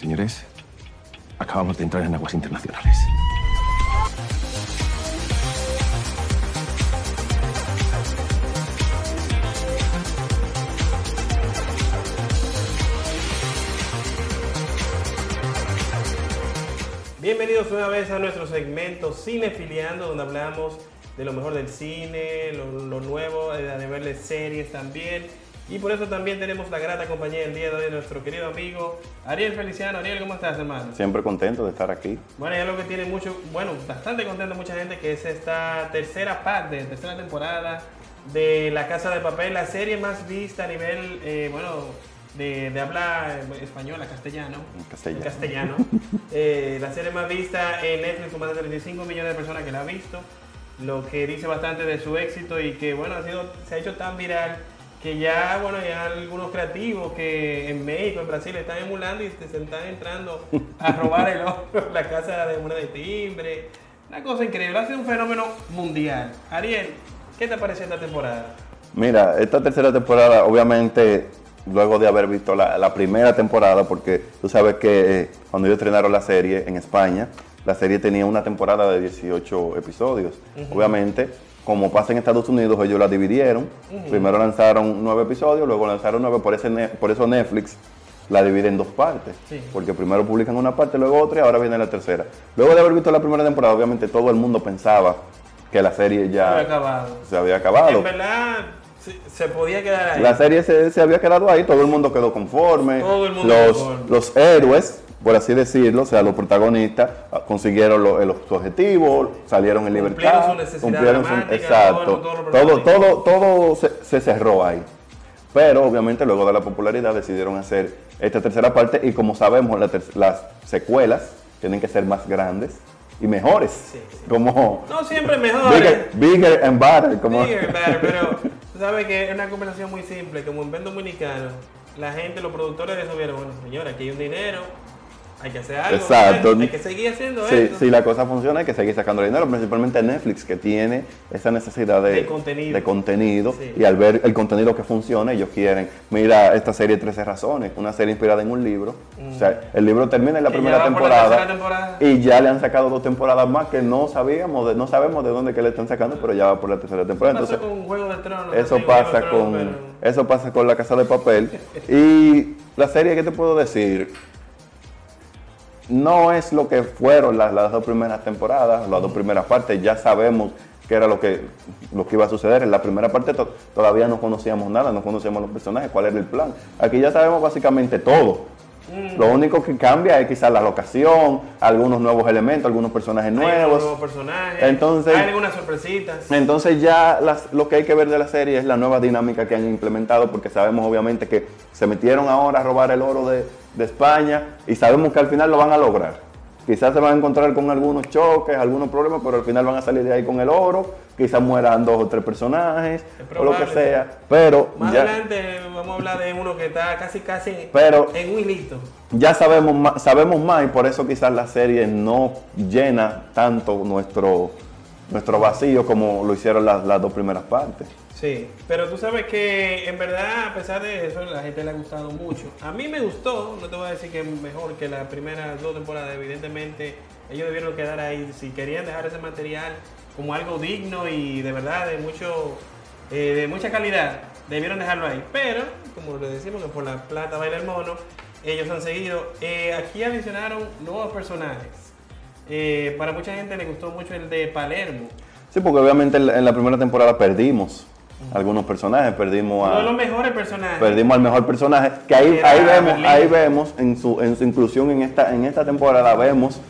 señores, acabamos de entrar en aguas internacionales. Bienvenidos una vez a nuestro segmento Cinefiliando, donde hablamos de lo mejor del cine, lo, nuevo, eh, nivel de series también. Y por eso también tenemos la grata compañía el día de hoy de nuestro querido amigo Ariel Feliciano. Ariel, ¿cómo estás, hermano? Siempre contento de estar aquí. Bueno, ya lo que tiene mucho, bueno, bastante contento mucha gente que es esta tercera parte, tercera temporada de La Casa de Papel, la serie más vista a nivel, eh, bueno, de, de habla española, castellano. Castellano. Castellano. Eh, la serie más vista en Netflix con más de 35 millones de personas que la han visto, lo que dice bastante de su éxito y que, bueno, ha sido, se ha hecho tan viral que ya, bueno, ya algunos creativos que en México, en Brasil están emulando y se están entrando a robar el oro, la casa de moneda de timbre. Una cosa increíble, ha sido un fenómeno mundial. Ariel, ¿qué te pareció esta temporada? Mira, esta tercera temporada, obviamente, luego de haber visto la, la primera temporada, porque tú sabes que eh, cuando ellos estrenaron la serie en España, la serie tenía una temporada de 18 episodios. Obviamente, como pasa en Estados Unidos, ellos la dividieron. Primero lanzaron nueve episodios, luego lanzaron nueve, por, ese por eso Netflix la divide en dos partes. Sí. Porque primero publican una parte, luego otra y ahora viene la tercera. Luego de haber visto la primera temporada, obviamente todo el mundo pensaba que la serie ya Se había acabado. se había acabado. En verdad, se, se podía quedar ahí. La serie se, se había quedado ahí, todo el mundo quedó conforme. Todo el mundo los, conforme. los héroes, por así decirlo, o sea, los protagonistas, ah, consiguieron lo- los, su objetivo, salieron en Cumplieron libertad. su necesidad cumplieron su- dramática, exacto. todo, todo todo, se, se cerró ahí. Pero obviamente luego de la popularidad decidieron hacer esta tercera parte y como sabemos la las secuelas tienen que ser más grandes y mejores. Sí, sí. Como No siempre mejor. bigger, bigger and better. Como, Bigger, better, pero tú sabes que es una conversación muy simple, como en buen dominicano, la gente, los productores de eso vieron, bueno, señora, aquí hay un dinero, hay que hacer algo, Exacto. hay que seguir haciendo Sí, esto. si la cosa funciona hay que seguir sacando dinero, principalmente Netflix que tiene esa necesidad de, De contenido. de contenido, Sí. y al ver el contenido que funciona ellos quieren, mira esta serie 13 razones, una serie inspirada en un libro, o sea, el libro termina en la primera la temporada, y ya le han sacado dos temporadas más que no sabíamos, de- no sabemos de dónde que le están sacando, pero ya va por la tercera temporada. pasó Entonces, con Juego de Tronos? eso pasa de Tronos, con pero- eso pasa con la casa de papel y la serie qué te puedo decir no es lo que fueron las, las dos primeras temporadas las dos primeras partes ya sabemos qué era lo que lo que iba a suceder. En la primera parte to- todavía no conocíamos nada no conocíamos los personajes cuál era el plan. Aquí ya sabemos básicamente todo. Mm. lo único que cambia es quizás la locación algunos nuevos elementos algunos personajes Hay nuevos. nuevos personajes, Entonces- hay algunas sorpresitas. entonces ya las- lo que hay que ver de la serie es la nueva dinámica que han implementado, porque sabemos obviamente que se metieron ahora a robar el oro de, de España y sabemos que al final lo van a lograr. Quizás se van a encontrar con algunos choques, algunos problemas, pero al final van a salir de ahí con el oro. Quizás mueran dos o tres personajes Es o lo que sea. Pero Más ya, adelante vamos a hablar de uno que está casi casi Pero- en un hilito. ya sabemos más, sabemos más y por eso quizás la serie no llena tanto nuestro, nuestro vacío como lo hicieron las, las dos primeras partes. Sí, pero tú sabes que en verdad, a pesar de eso, la gente le ha gustado mucho. A mí me gustó, no te voy a decir que mejor que las primeras dos temporadas, evidentemente ellos debieron quedar ahí. Si querían dejar ese material como algo digno y de verdad de mucho eh, de mucha calidad, debieron dejarlo ahí. Pero, como le decimos, que por la plata baila el mono, ellos han seguido. Eh, aquí adicionaron nuevos personajes. Eh, para mucha gente le gustó mucho el de Palermo. Sí, porque obviamente en la primera temporada perdimos algunos personajes, perdimos Uno de a, los mejores personajes. perdimos al mejor personaje, que ahí, ahí vemos, Berlín. ahí vemos en su, en su inclusión en esta, en esta temporada, vemos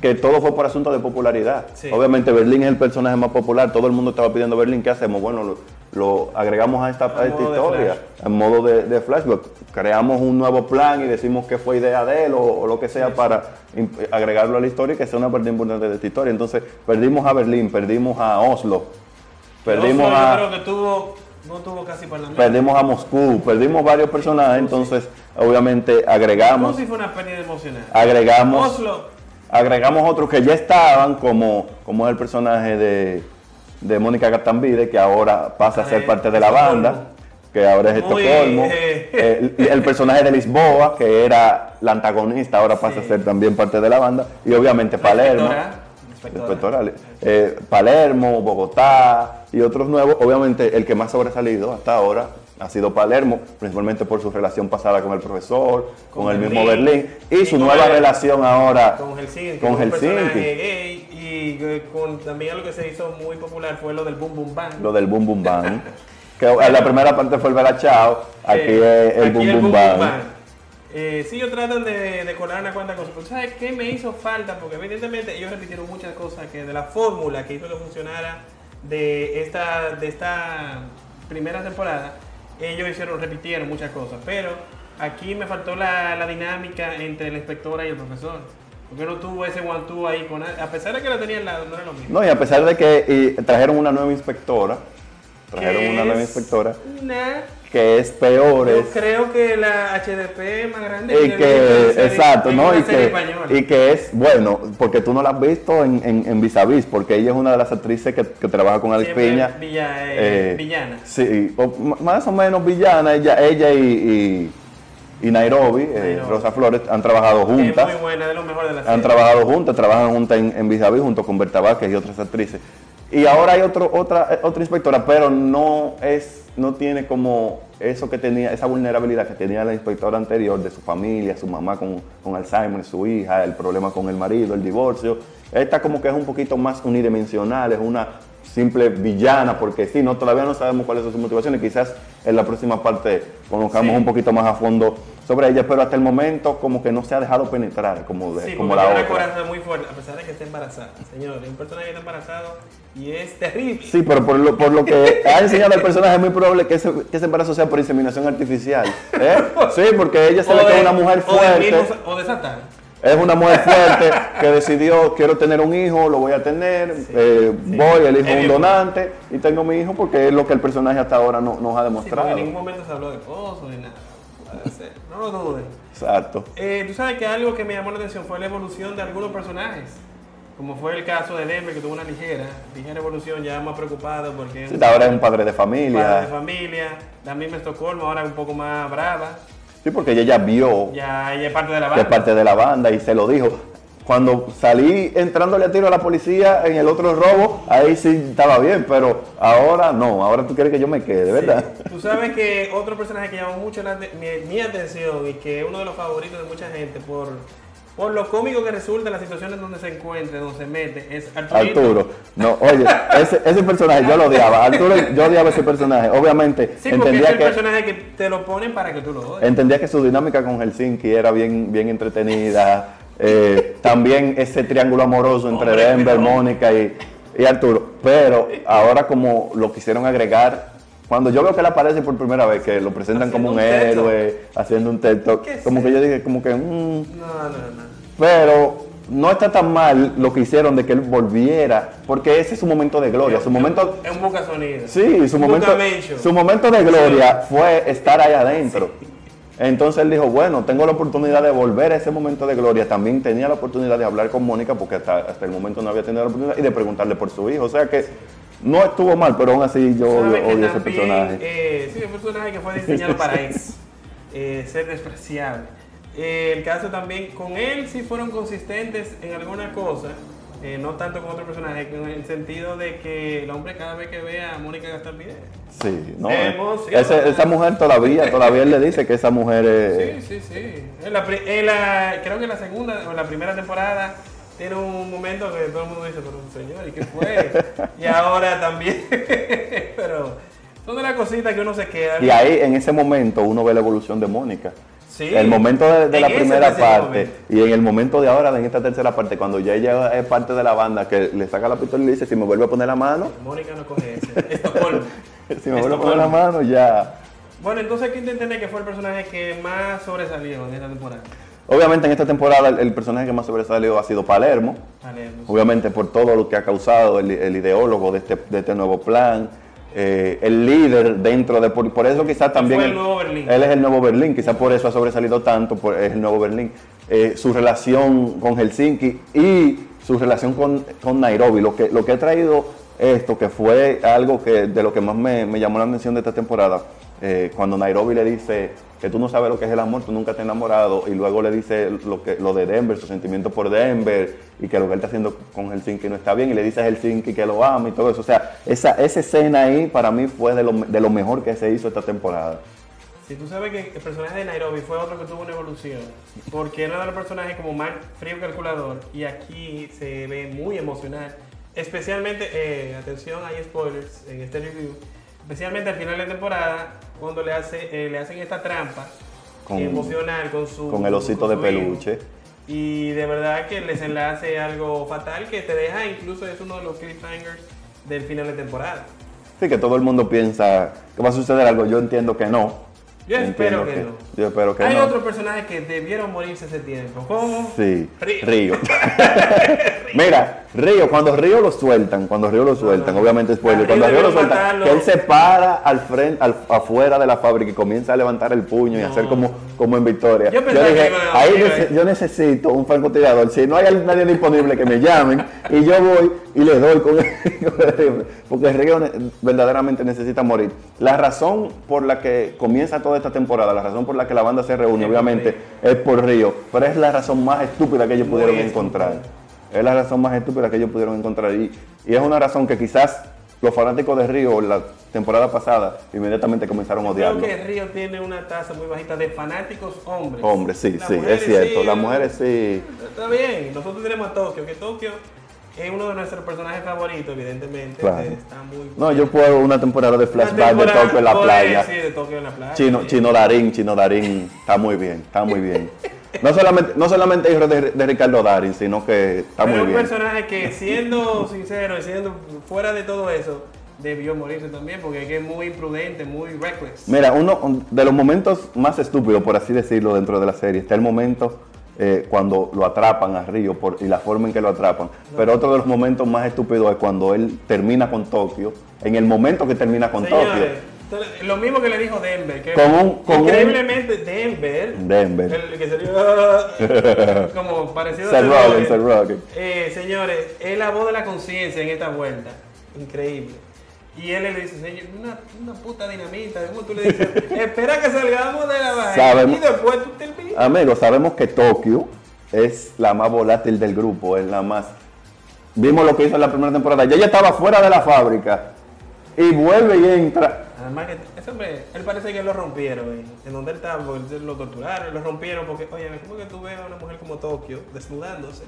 que todo fue por asunto de popularidad. Sí. Obviamente Berlín es el personaje más popular, todo el mundo estaba pidiendo Berlín, ¿qué hacemos? Bueno, lo, lo agregamos a esta, a A historia, en modo de, de flashback. Creamos un nuevo plan y decimos que fue idea de él o, o lo que sea para agregarlo a la historia y que sea una parte importante de esta historia. Entonces, perdimos a Berlín, perdimos a Oslo, perdimos Oslo, a... Yo creo que tuvo, no tuvo casi parlamento. Perdimos a Moscú, perdimos varios personajes, entonces obviamente agregamos, sí fue una pérdida emocional. agregamos, Oslo, agregamos otros que ya estaban, como, como es el personaje de, de Mónica Gatambide, que ahora pasa a ser Eh, parte de la banda. que ahora es Estocolmo. eh. El, el personaje de Lisboa, que era la antagonista, ahora pasa Sí. a ser también parte de la banda. Y obviamente La Palermo. Eh, Palermo, Bogotá y otros nuevos. Obviamente el que más ha sobresalido hasta ahora ha sido Palermo, principalmente por su relación pasada con el profesor, con, Con el mismo Berlín. Berlín y, Y su nueva el- relación ahora con Helsinki, con Helsinki. gay y eh, con también algo que se hizo muy popular fue lo del boom boom bang. lo del Boom Boom Bang. que en la primera parte fue el Bella Chao, aquí Eh, es el aquí Boom Boom Bang. Eh, sí, ellos tratan de, de colar una cuanta cosas. Pero ¿sabes qué me hizo falta? Porque evidentemente ellos repitieron muchas cosas que de la fórmula que hizo que funcionara de esta, de esta primera temporada, ellos hicieron, repitieron muchas cosas. Pero aquí me faltó la, la dinámica entre la inspectora y el profesor. Porque no tuvo ese one two ahí con a pesar de que la tenía al lado, no era lo mismo. No, y a pesar de que y trajeron una nueva inspectora, trajeron una nueva inspectora una- que es peor, yo es creo que la HDP es más grande y que, serie- exacto, ¿no? Y que, y que es, bueno, porque tú no la has visto en, en, en Vis a Vis, porque ella es una de las actrices que, que trabaja con Alex Siempre Piña. villa- eh, Eh, villana. Sí, o más o menos villana, ella, ella y, y, y Nairobi, eh, Nairobi. Rosa Flores, han trabajado Es juntas. muy buena, de lo mejor de la Han serie. trabajado juntas, trabajan juntas en, en Vis a Vis junto con Berta Vázquez y otras actrices. Y ahora hay otro, otra, otra inspectora, pero no es, no tiene como eso que tenía, esa vulnerabilidad que tenía la inspectora anterior de su familia, su mamá con, con Alzheimer, su hija, el problema con el marido, el divorcio. Esta como que es un poquito más unidimensional, es una simple villana, porque sí, no, todavía no sabemos cuáles son sus motivaciones, quizás en la próxima parte conozcamos Sí. un poquito más a fondo sobre ella, pero hasta el momento como que no se ha dejado penetrar como, de, Sí, como la otra. coraza muy fuerte, a pesar de que está embarazada. Señores, un personaje que está embarazado y es terrible. Sí, pero por lo, por lo que ha enseñado el personaje es muy probable que ese, que ese embarazo sea por inseminación artificial. ¿eh? Sí, porque ella se ve que es una mujer o fuerte. o de Satán. Es una mujer fuerte que decidió, quiero tener un hijo, lo voy a tener, eh, voy, elijo Es un donante y tengo mi hijo porque es lo que el personaje hasta ahora no, nos ha demostrado. en ningún momento se habló de esposo ni nada. Puede ser. No lo duden. Exacto. Eh, Tú sabes que algo que me llamó la atención fue la evolución de algunos personajes. Como fue el caso de Denver, que tuvo una ligera, ligera evolución, ya más preocupado porque Sí, ahora es un padre de padre de familia. familia. La misma Estocolmo, ahora un poco más brava. Sí, porque ella ya vio Ya ella es parte de la que banda. es parte de la banda y se lo dijo. Cuando salí entrándole a tiro a la policía en el otro robo, ahí sí estaba bien, pero ahora no, ahora tú quieres que yo me quede, ¿verdad? Tú sabes que otro personaje que llamó mucho la mi, mi atención y que es uno de los favoritos de mucha gente por, por lo cómico que resulta en las situaciones donde se encuentra, donde se mete, es Arturito. Arturo. No, oye, ese, ese personaje yo lo odiaba. Arturo, yo odiaba ese personaje. Obviamente, Sí, es entendía el que, personaje que te lo ponen para que tú lo odies. entendía que su dinámica con Helsinki era bien, bien entretenida. Eh, también ese triángulo amoroso entre Hombre, Denver. Mónica y, y Arturo. Pero ahora como lo quisieron agregar, cuando yo veo que él aparece por primera vez, que lo presentan Haciendo como un héroe, haciendo un texto, ¿Qué es como que yo dije, como que... mm, No, no, no. pero no está tan mal lo que hicieron de que él volviera, porque ese es su momento de gloria. Su momento, Es un boca sonido. sí, su momento, su momento de gloria fue estar ahí adentro. Entonces él dijo, bueno, tengo la oportunidad de volver a ese momento de gloria. También tenía la oportunidad de hablar con Mónica, porque hasta, hasta el momento no había tenido la oportunidad, y de preguntarle por su hijo. O sea que no estuvo mal, pero aún así yo odio, ¿Sabes que odio ese personaje. eh, sí, un personaje que fue diseñado para eso, eh, ser despreciable. Eh, el caso también, con él sí fueron consistentes en alguna cosa, eh, no tanto con otro personaje, en el sentido de que el hombre cada vez que ve a Mónica gastar video. Sí, no, eh, ese- esa mujer todavía, todavía él le dice que esa mujer es... Sí, sí, sí. En la, pri- en la- creo que en la segunda o en la primera temporada tiene un momento que todo el mundo dice, pero señor, ¿y qué fue? y ahora también. pero son de las cositas que uno se queda. Y ahí, en ese momento, uno ve la evolución de Mónica. Sí. El momento de, la primera parte momento. y en el momento de ahora, en esta tercera parte, cuando ya ella es parte de la banda, que le saca la pistola y le dice, si me vuelve a poner la mano, Mónica no coge ese. Si me vuelve a poner la mano, ya... Bueno, entonces hay que entender que fue el personaje que más sobresalió en esta temporada. Obviamente en esta temporada el, el personaje que más sobresalió ha sido Palermo, Palermo. obviamente por todo lo que ha causado, el, el ideólogo de este, de este nuevo plan, eh, el líder dentro de... Por, por eso quizás también... fue el nuevo Berlín. Él es el nuevo Berlín, quizás por eso ha sobresalido tanto, por, es el nuevo Berlín. Eh, su relación con Helsinki y su relación con, con Nairobi, lo que, lo que ha traído esto, que fue algo que de lo que más me, me llamó la atención de esta temporada, eh, cuando Nairobi le dice que tú no sabes lo que es el amor, tú nunca te has enamorado, y luego le dice lo, que, lo de Denver, su sentimiento por Denver, y que lo que él está haciendo con Helsinki no está bien, y le dice a Helsinki que lo ama y todo eso. O sea, esa, esa escena ahí para mí fue de lo, de lo mejor que se hizo esta temporada. Si tú sabes que el personaje de Nairobi fue otro que tuvo una evolución, porque era de los personajes como más frío calculador, y aquí se ve muy emocional. Especialmente, eh, atención, hay spoilers en este review, especialmente al final de temporada, cuando le, hace, eh, le hacen esta trampa Con- emocional con su con el osito con de peluche. hijo. Y de verdad que el desenlace es algo fatal que te deja, incluso es uno de los cliffhangers del final de temporada. Sí, que todo el mundo piensa que va a suceder algo. Yo entiendo que no. Yo espero que, no. Yo espero que Hay no. otros personajes que debieron morirse hace tiempo. ¿Cómo? Sí, Río. Río. Mira, Río, cuando Río lo sueltan, cuando Río lo sueltan, no. obviamente spoiler, cuando Río Río lo sueltan, matarlo. que él se para al frente, al- afuera de la fábrica y comienza a levantar el puño y hacer como, como en victoria. Yo pensaba dije, ahí. yo necesito un francotirador. Si no hay nadie disponible, que me llamen y yo voy y le doy con el rifle. Porque Río ne- verdaderamente necesita morir. La razón por la que comienza toda esta temporada, la razón por la que la banda se reúne, obviamente, es por Río, pero es la razón más estúpida que ellos Muy pudieron encontrar. Es la razón más estúpida que ellos pudieron encontrar. Y, y es una razón que quizás los fanáticos de Río la temporada pasada inmediatamente comenzaron a Creo odiarlo. que Río tiene una tasa muy bajita de fanáticos hombres. Hombre, sí, Las sí, es cierto. sí, Las mujeres sí. Está bien, nosotros tenemos a Tokio, que Tokio es uno de nuestros personajes favoritos, evidentemente. Claro. Está muy. No, yo puedo una temporada de flashback de Tokio en la playa. Sí, de Tokio en la playa. Chino, sí. Chino Darín, Chino Darín, está muy bien, está muy bien. No solamente, no solamente hijo de, de Ricardo Darín, sino que está Pero muy es un bien. personaje que, siendo sincero y siendo fuera de todo eso, debió morirse también, porque es que es muy imprudente, muy reckless. Mira, uno de los momentos más estúpidos, por así decirlo, dentro de la serie, está el momento eh, cuando lo atrapan a Río por, y la forma en que lo atrapan. Pero otro de los momentos más estúpidos es cuando él termina con Tokio, en el momento que termina con Señores, Tokio. lo mismo que le dijo Denver, que Con un- con un- increíblemente Denver, Denver. el que sería como parecido Rogen, Rogen. Seth Rogen. Eh, señores, es la voz de la conciencia en esta vuelta, increíble. Y él le dice, señor, una, una puta dinamita, ¿cómo tú le dices? Espera que salgamos de la vaina y después tú terminas. Amigos, sabemos que Tokio es la más volátil del grupo, es la más... Vimos lo que hizo en la primera temporada. Ya ella estaba fuera de la fábrica y vuelve y entra. Además que ese hombre, él parece que lo rompieron en, en donde él estaba, porque lo torturaron, lo rompieron porque, oye, ¿cómo que tú ves a una mujer como Tokio desnudándose?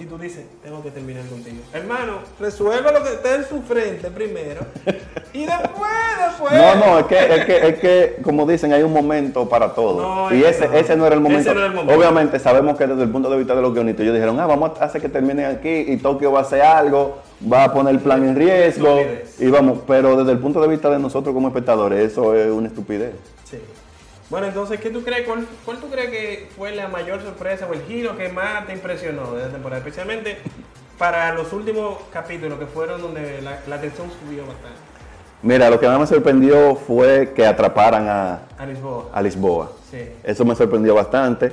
Y tú dices, tengo que terminar contigo. Hermano, resuelva lo que está en su frente primero. Y después, después. No, no, es que, es que, es que, como dicen, hay un momento para todo. No, y ese, no. ese no era el momento. Ese no era el momento. Obviamente sabemos que desde el punto de vista de los guionistas, ellos dijeron, ah, vamos a hacer que terminen aquí y Tokio va a hacer algo, va a poner el plan en riesgo. Estupidez. Y vamos, pero desde el punto de vista de nosotros como espectadores, eso es una estupidez. Sí. Bueno, entonces, ¿qué tú crees? ¿Cuál, cuál tú crees que fue la mayor sorpresa o el giro que más te impresionó de la temporada? Especialmente para los últimos capítulos que fueron donde la, la tensión subió bastante. Mira, lo que más me sorprendió fue que atraparan a, A Lisboa. a Lisboa. Sí. Eso me sorprendió bastante.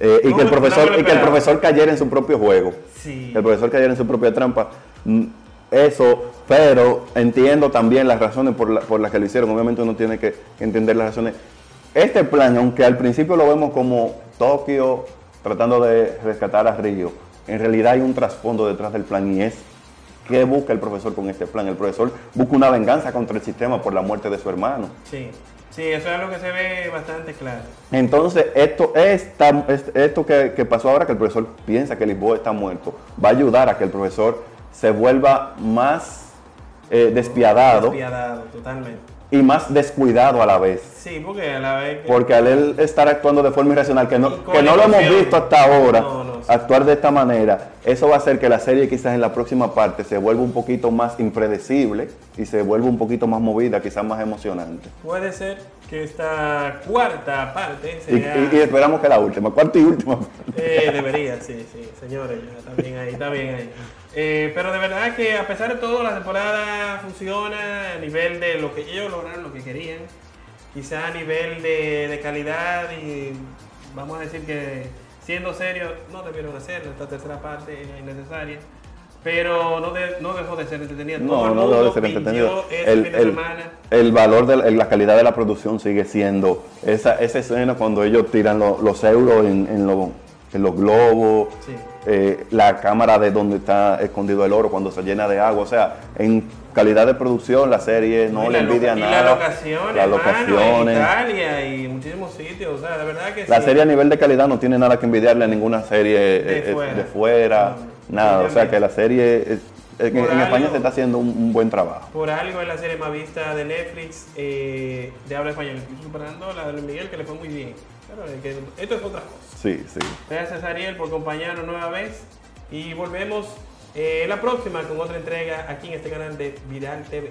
Eh, y, que el no profesor, y que el profesor cayera en su propio juego. Sí. Que el profesor cayera en su propia trampa. Mm, Eso, pero entiendo también las razones por, la- por las que lo hicieron. Obviamente uno tiene que entender las razones. Este plan, aunque al principio lo vemos como Tokio tratando de rescatar a Río, en realidad hay un trasfondo detrás del plan y es qué busca el profesor con este plan. El profesor busca una venganza contra el sistema por la muerte de su hermano. Sí. Sí, eso es algo que se ve bastante claro. Entonces, esto, esta- es- esto que, que pasó ahora, que el profesor piensa que Lisboa está muerto, va a ayudar a que el profesor se vuelva más eh, despiadado Despiadado, totalmente. Y más descuidado a la vez. Sí, porque a la vez que... Porque al él estar actuando de forma irracional, que no, que no lo hemos visto hasta ahora, No, no, sí. actuar de esta manera, eso va a hacer que la serie quizás en la próxima parte se vuelva un poquito más impredecible y se vuelva un poquito más movida, quizás más emocionante. Puede ser que esta cuarta parte Y, sea... y- y esperamos que la última, cuarta y última. Eh, debería, sí, sí, señores, bien ahí, está bien ahí. Eh, pero de verdad que a pesar de todo, la temporada funciona a nivel de lo que ellos lograron, lo que querían. Quizá a nivel de, de calidad y vamos a decir que siendo serios, no debieron hacer esta tercera parte, era innecesaria. Pero no, de- no dejó de ser entretenida. No, el no debe mundo ser ese El, de valor de la, la calidad de la producción sigue siendo esa, esa escena cuando ellos tiran lo- los euros en, en, lo- en los globos, Sí. eh, la cámara de donde está escondido el oro cuando se llena de agua. O sea, en calidad de producción la serie no le la envidia nada. Las locaciones, Las locaciones. en Italia y muchísimos sitios. O sea, de verdad que La sí. serie a nivel de calidad no tiene nada que envidiarle a ninguna serie eh, eh, fuera. de fuera, No, nada. O sea que la serie, en, España se está haciendo un, un buen trabajo. Por algo es la serie más vista de Netflix eh, de habla española, superando la de Luis Miguel, que le fue muy bien. Claro, que esto es otra cosa. Sí, sí. Gracias Ariel por acompañarnos nueva vez y volvemos eh, la próxima con otra entrega aquí en este canal de Viral TV.